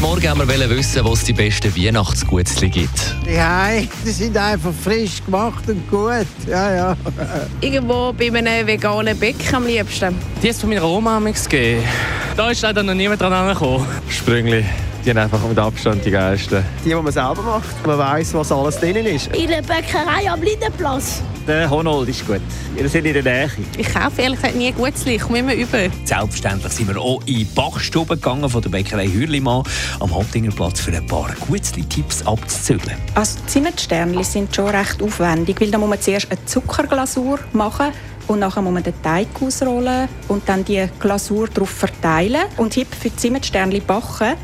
Heute Morgen haben wir wissen, wo es die besten Weihnachtsgutzli gibt. Ja, die sind einfach frisch gemacht und gut. Ja, ja. Irgendwo bei einem veganen Bäck am liebsten. Die es von meiner Oma gegeben. Da ist leider noch niemand dran angekommen. Sprüngli. Die haben einfach mit Abstand die geilsten. Die, die man selber macht. Man weiss, was alles drin ist. In der Bäckerei am Lindenplatz. Der Honold ist gut. Wir sind in der Nähe. Ich kaufe ehrlich gesagt nie Gutzli, ich komme immer über. Selbstverständlich sind wir auch in die Backstube gegangen von der Bäckerei Hürlimann am Hauptingerplatz für ein paar Gutzli-Tipps abzuzügeln. Also Zimtsternli sind schon recht aufwendig, weil da muss man zuerst eine Zuckerglasur machen und nachher muss man den Teig ausrollen und dann die Glasur darauf verteilen und Tipp für Zimtsternli backen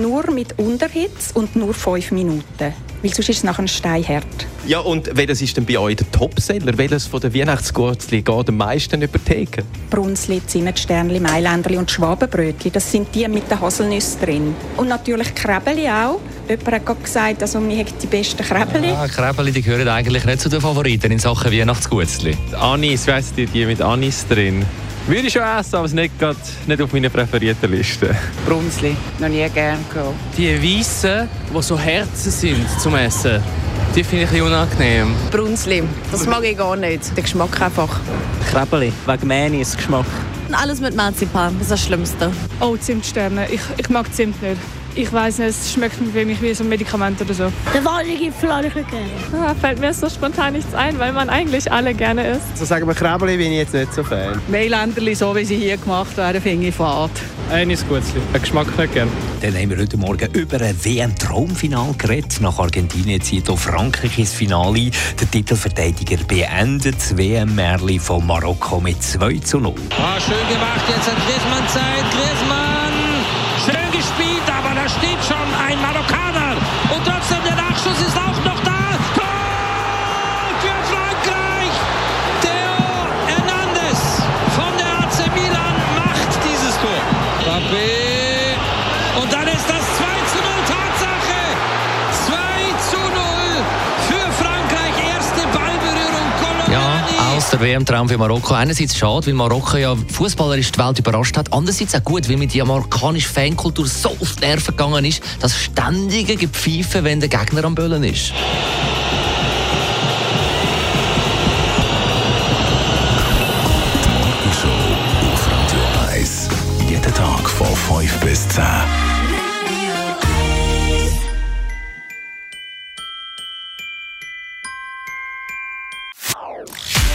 nur mit Unterhitze und nur 5 Minuten. Weil sonst ist es nachher steinhart. Ja, und welches ist denn bei euch der Topseller? Welches von den Weihnachtsgurzli geht am meisten über die Theke? Brunsli, Zimtsternli, Mailänderli und Schwabenbrötli, das sind die mit den Haselnüssen drin. Und natürlich Krebeli auch. Jemand hat gerade gesagt, also wir haben die besten Krebeli. Ah, Krebeli, die gehören eigentlich nicht zu den Favoriten in Sachen Weihnachtsgutzli. Anis, heisst die, die mit Anis drin? Würde ich schon essen, aber es ist nicht, grad, nicht auf meiner präferierten Liste. Brunzli, noch nie gern gehabt. Die weißen, die so Herzen sind zum Essen, die finde ich ein bisschen unangenehm. Brunzli, das mag ich gar nicht. Der Geschmack einfach. Krebeli, wegen Mänis Geschmack. Alles mit Marzipan, das ist das Schlimmste. Oh, Zimtsterne. Ich, ich mag Zimt nicht. Ich weiß nicht, es schmeckt für mich wie so ein Medikament oder so. Der Vanillegipfel habe ich nicht gerne. Ah, fällt mir so spontan nichts ein, weil man eigentlich alle gerne isst. So sagen wir Krebeli bin ich jetzt nicht so Fan. Mailänderli, so wie sie hier gemacht werden, finde ich fad. Eines Gutzli. Den Geschmack nicht gern. Dann haben wir heute Morgen über ein WM-Traumfinal geredet. Nach Argentinien zieht auch Frankreich ins Finale. Der Titelverteidiger beendet das WM-Märli von Marokko mit 2 zu 0. Ah, schön gemacht, jetzt hat Griezmann Zeit. Aus der WM-Traum für Marokko. Einerseits schade, weil Marokko ja fußballerisch die Welt überrascht hat. Andererseits auch gut, weil mit der marokkanischen Fankultur so auf die Nerven gegangen ist, dass ständige Gepfeife, wenn der Gegner am Böllen ist. Morgenshow auf Radio 1. Jeden Tag von 5 bis 10.